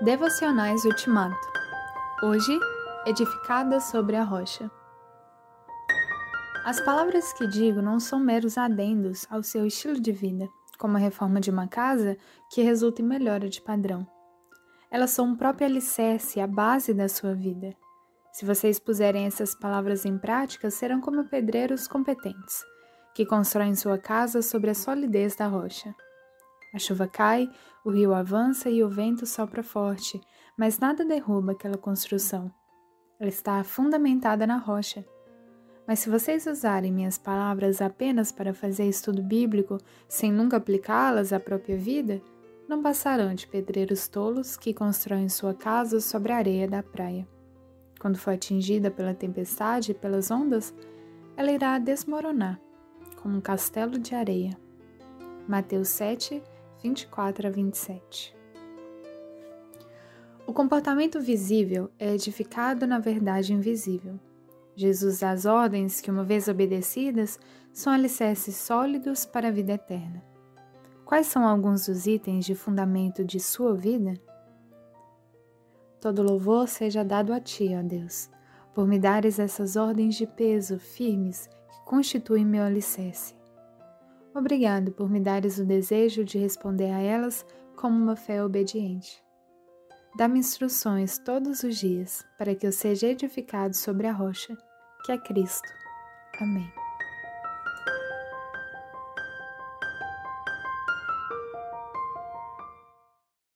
Devocionais Ultimato. Hoje, edificada sobre a rocha. As palavras que digo não são meros adendos ao seu estilo de vida, como a reforma de uma casa que resulta em melhora de padrão. Elas são um próprio alicerce, a base da sua vida. Se vocês puserem essas palavras em prática, serão como pedreiros competentes, que constroem sua casa sobre a solidez da rocha. A chuva cai, o rio avança e o vento sopra forte, mas nada derruba aquela construção. Ela está fundamentada na rocha. Mas se vocês usarem minhas palavras apenas para fazer estudo bíblico, sem nunca aplicá-las à própria vida, não passarão de pedreiros tolos que constroem sua casa sobre a areia da praia. Quando for atingida pela tempestade e pelas ondas, ela irá desmoronar, como um castelo de areia. Mateus 7, 24 a 27. O comportamento visível é edificado na verdade invisível. Jesus dá as ordens que, uma vez obedecidas, são alicerces sólidos para a vida eterna. Quais são alguns dos itens de fundamento de sua vida? Todo louvor seja dado a Ti, ó Deus, por me dares essas ordens de peso firmes que constituem meu alicerce. Obrigado por me dares o desejo de responder a elas como uma fé obediente. Dá-me instruções todos os dias para que eu seja edificado sobre a rocha, que é Cristo. Amém.